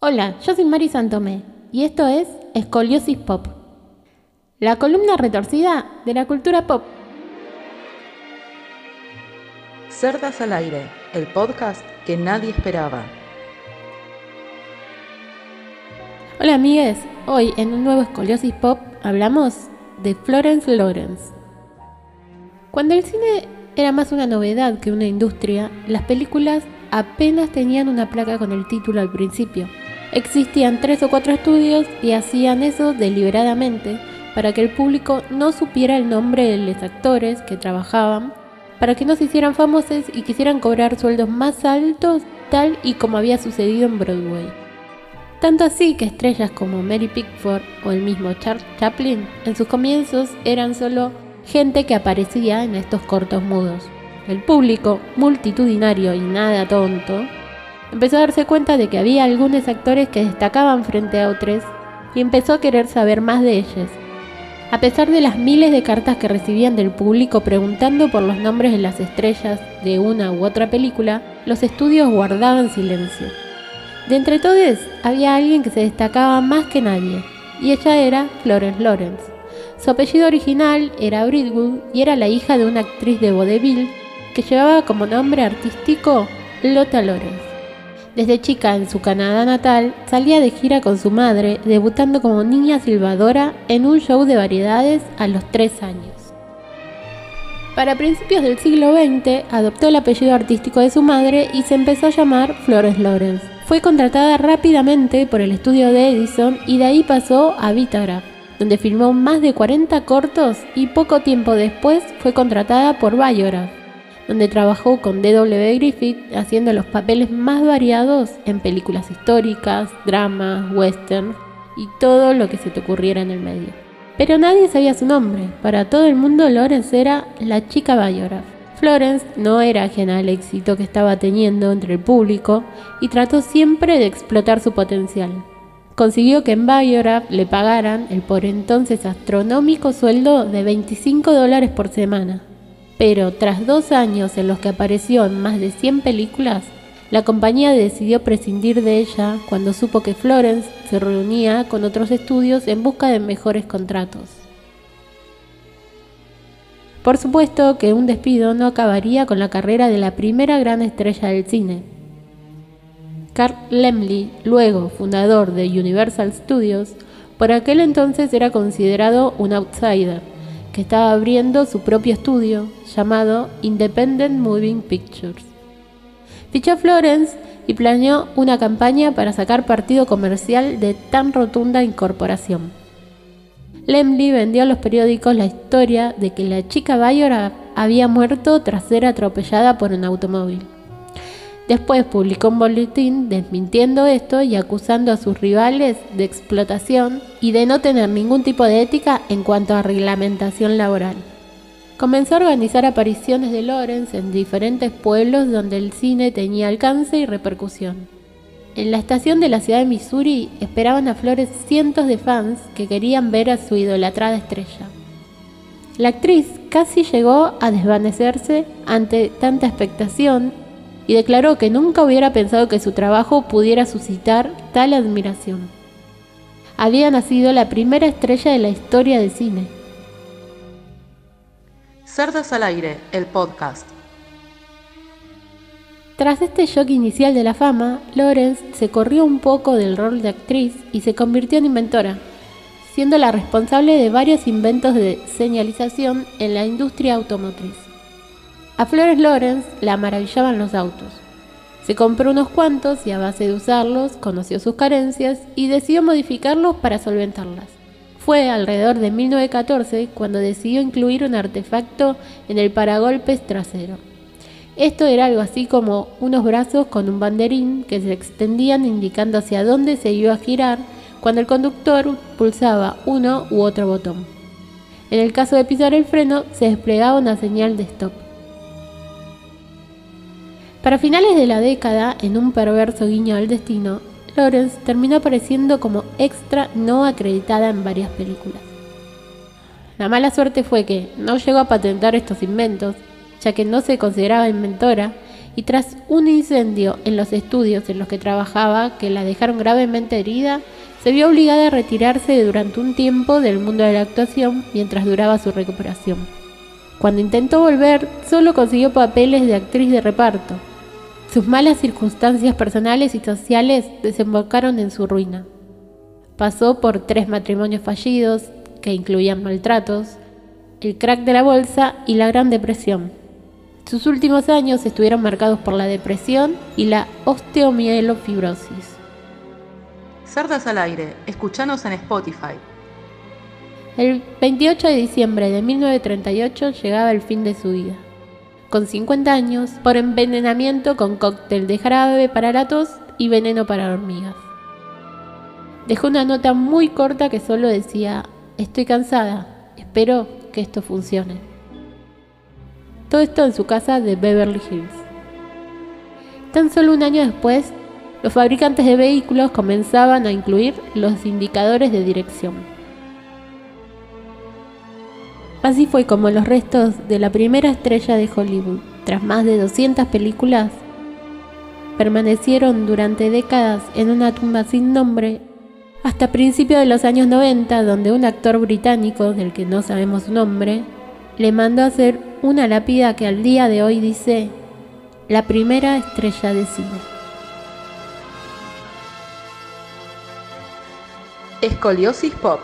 Hola, yo soy Mari Santomé y esto es Escoliosis Pop, la columna retorcida de la cultura pop. Cerdas al aire, el podcast que nadie esperaba. Hola amigues, hoy en un nuevo Escoliosis Pop hablamos de Florence Lawrence. Cuando el cine era más una novedad que una industria, las películas apenas tenían una placa con el título al principio. Existían tres o cuatro estudios y hacían eso deliberadamente para que el público no supiera el nombre de los actores que trabajaban, para que no se hicieran famosos y quisieran cobrar sueldos más altos, tal y como había sucedido en Broadway. Tanto así que estrellas como Mary Pickford o el mismo Charles Chaplin en sus comienzos eran solo gente que aparecía en estos cortos mudos. El público, multitudinario y nada tonto, empezó a darse cuenta de que había algunos actores que destacaban frente a otros y empezó a querer saber más de ellos. A pesar de las miles de cartas que recibían del público preguntando por los nombres de las estrellas de una u otra película, los estudios guardaban silencio. De entre todos había alguien que se destacaba más que nadie, y ella era Florence Lawrence. Su apellido original era Bridwood y era la hija de una actriz de vaudeville que llevaba como nombre artístico Lotta Lawrence. Desde chica en su Canadá natal, salía de gira con su madre, debutando como niña silbadora en un show de variedades a los 3 años. Para principios del siglo XX, adoptó el apellido artístico de su madre y se empezó a llamar Florence Lawrence. Fue contratada rápidamente por el estudio de Edison y de ahí pasó a Vitagraph, donde filmó más de 40 cortos y poco tiempo después fue contratada por Biograph donde trabajó con D.W. Griffith haciendo los papeles más variados en películas históricas, dramas, western y todo lo que se te ocurriera en el medio. Pero nadie sabía su nombre. Para todo el mundo Lawrence era la chica Biograph. Florence no era ajena al éxito que estaba teniendo entre el público y trató siempre de explotar su potencial. Consiguió que en Biograph le pagaran el por entonces astronómico sueldo de 25 dólares por semana, pero tras dos años en los que apareció en más de 100 películas, la compañía decidió prescindir de ella cuando supo que Florence se reunía con otros estudios en busca de mejores contratos. Por supuesto que un despido no acabaría con la carrera de la primera gran estrella del cine. Carl Lemley, luego fundador de Universal Studios, por aquel entonces era considerado un outsider estaba abriendo su propio estudio llamado Independent Moving Pictures. Fichó a Florence y planeó una campaña para sacar partido comercial de tan rotunda incorporación. Lemley vendió a los periódicos la historia de que la chica Bayor había muerto tras ser atropellada por un automóvil. Después publicó un boletín desmintiendo esto y acusando a sus rivales de explotación y de no tener ningún tipo de ética en cuanto a reglamentación laboral. Comenzó a organizar apariciones de Lawrence en diferentes pueblos donde el cine tenía alcance y repercusión. En la estación de la ciudad de Missouri esperaban a Flores cientos de fans que querían ver a su idolatrada estrella. La actriz casi llegó a desvanecerse ante tanta expectación y declaró que nunca hubiera pensado que su trabajo pudiera suscitar tal admiración. Había nacido la primera estrella de la historia del cine. Cerdas al aire, el podcast. Tras este shock inicial de la fama, Lawrence se corrió un poco del rol de actriz y se convirtió en inventora, siendo la responsable de varios inventos de señalización en la industria automotriz. A Flores Lawrence la maravillaban los autos. Se compró unos cuantos y a base de usarlos conoció sus carencias y decidió modificarlos para solventarlas. Fue alrededor de 1914 cuando decidió incluir un artefacto en el paragolpes trasero. Esto era algo así como unos brazos con un banderín que se extendían indicando hacia dónde se iba a girar cuando el conductor pulsaba uno u otro botón. En el caso de pisar el freno se desplegaba una señal de stop. Para finales de la década, en un perverso guiño al destino, Lawrence terminó apareciendo como extra no acreditada en varias películas. La mala suerte fue que no llegó a patentar estos inventos, ya que no se consideraba inventora, y tras un incendio en los estudios en los que trabajaba que la dejaron gravemente herida, se vio obligada a retirarse durante un tiempo del mundo de la actuación mientras duraba su recuperación. Cuando intentó volver, solo consiguió papeles de actriz de reparto. Sus malas circunstancias personales y sociales desembocaron en su ruina. Pasó por tres matrimonios fallidos, que incluían maltratos, el crack de la bolsa y la Gran Depresión. Sus últimos años estuvieron marcados por la depresión y la osteomielofibrosis. Cerdas al aire, escuchanos en Spotify. El 28 de diciembre de 1938 llegaba el fin de su vida. Con 50 años, por envenenamiento con cóctel de jarabe para la tos y veneno para hormigas. Dejó una nota muy corta que solo decía, estoy cansada, espero que esto funcione. Todo esto en su casa de Beverly Hills. Tan solo un año después, los fabricantes de vehículos comenzaban a incluir los indicadores de dirección. Así fue como los restos de la primera estrella de Hollywood, tras más de 200 películas, permanecieron durante décadas en una tumba sin nombre hasta principios de los años 90, donde un actor británico, del que no sabemos su nombre, le mandó a hacer una lápida que al día de hoy dice la primera estrella de cine. Escoliosis Pop